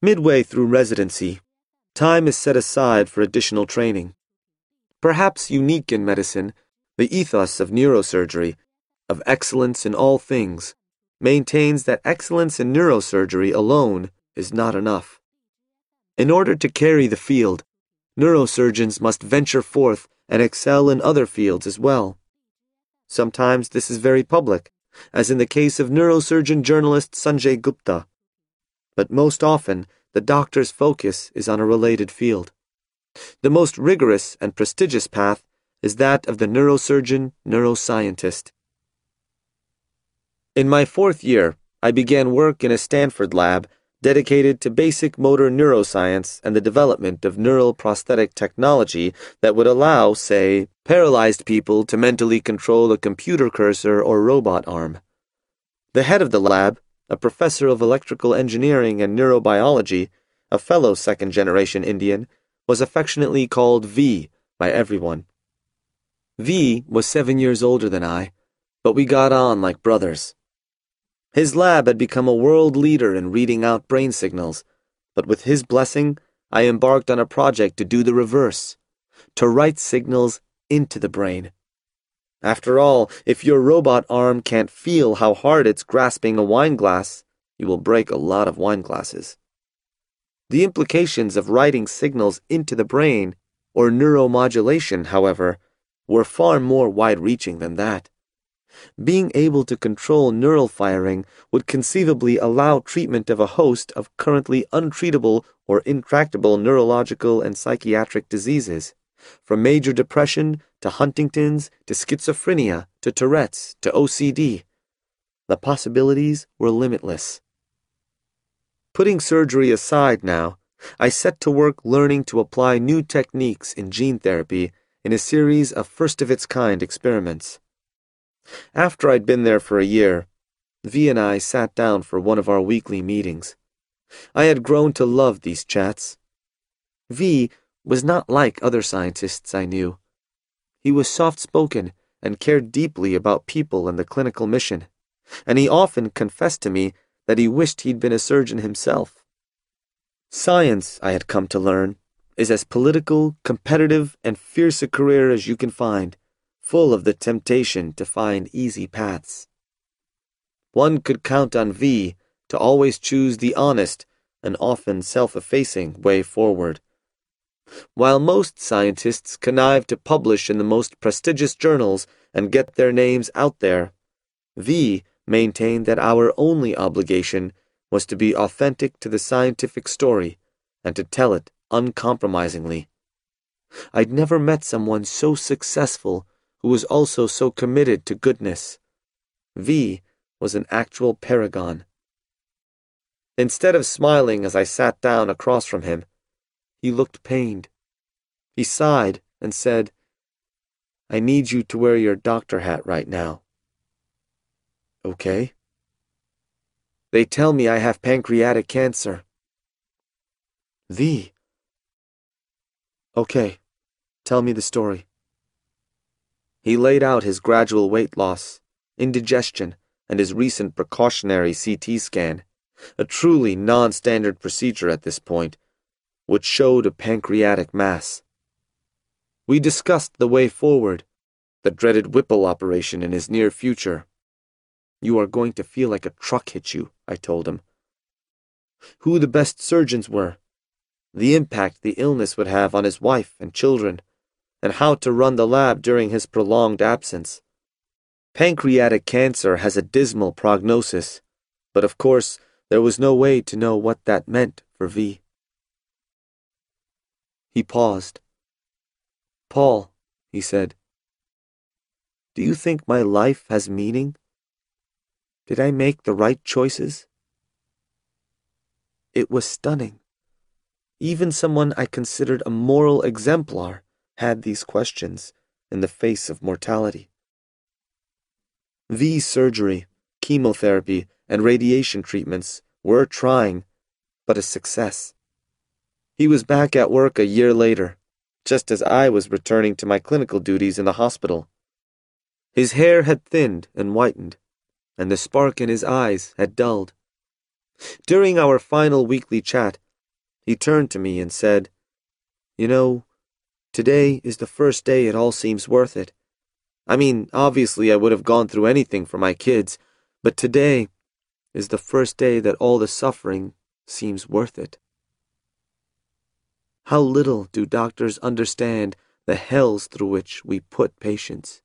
Midway through residency, time is set aside for additional training. Perhaps unique in medicine, the ethos of neurosurgery, of excellence in all things, maintains that excellence in neurosurgery alone is not enough. In order to carry the field, neurosurgeons must venture forth and excel in other fields as well. Sometimes this is very public, as in the case of neurosurgeon journalist Sanjay Gupta. But most often, the doctor's focus is on a related field. The most rigorous and prestigious path is that of the neurosurgeon neuroscientist. In my fourth year, I began work in a Stanford lab dedicated to basic motor neuroscience and the development of neural prosthetic technology that would allow, say, paralyzed people to mentally control a computer cursor or robot arm. The head of the lab, a professor of electrical engineering and neurobiology, a fellow second generation Indian, was affectionately called V by everyone. V was seven years older than I, but we got on like brothers. His lab had become a world leader in reading out brain signals, but with his blessing, I embarked on a project to do the reverse to write signals into the brain. After all, if your robot arm can't feel how hard it's grasping a wine glass, you will break a lot of wine glasses. The implications of writing signals into the brain, or neuromodulation, however, were far more wide reaching than that. Being able to control neural firing would conceivably allow treatment of a host of currently untreatable or intractable neurological and psychiatric diseases, from major depression to Huntington's to schizophrenia to Tourette's to OCD. The possibilities were limitless. Putting surgery aside now, I set to work learning to apply new techniques in gene therapy in a series of first of its kind experiments. After I'd been there for a year, V and I sat down for one of our weekly meetings. I had grown to love these chats. V was not like other scientists I knew. He was soft spoken and cared deeply about people and the clinical mission, and he often confessed to me that he wished he'd been a surgeon himself. Science, I had come to learn, is as political, competitive, and fierce a career as you can find full of the temptation to find easy paths. One could count on V to always choose the honest and often self effacing way forward. While most scientists connive to publish in the most prestigious journals and get their names out there, V maintained that our only obligation was to be authentic to the scientific story and to tell it uncompromisingly. I'd never met someone so successful who was also so committed to goodness. V was an actual paragon. Instead of smiling as I sat down across from him, he looked pained. He sighed and said, I need you to wear your doctor hat right now. Okay. They tell me I have pancreatic cancer. The. Okay, tell me the story. He laid out his gradual weight loss, indigestion, and his recent precautionary CT scan, a truly non standard procedure at this point, which showed a pancreatic mass. We discussed the way forward, the dreaded Whipple operation in his near future. You are going to feel like a truck hit you, I told him. Who the best surgeons were, the impact the illness would have on his wife and children and how to run the lab during his prolonged absence. Pancreatic cancer has a dismal prognosis, but of course, there was no way to know what that meant for V. He paused. Paul, he said, do you think my life has meaning? Did I make the right choices? It was stunning. Even someone I considered a moral exemplar had these questions in the face of mortality. V surgery, chemotherapy, and radiation treatments were trying, but a success. He was back at work a year later, just as I was returning to my clinical duties in the hospital. His hair had thinned and whitened, and the spark in his eyes had dulled. During our final weekly chat, He turned to me and said, You know, today is the first day it all seems worth it. I mean, obviously I would have gone through anything for my kids, but today is the first day that all the suffering seems worth it. How little do doctors understand the hells through which we put patients.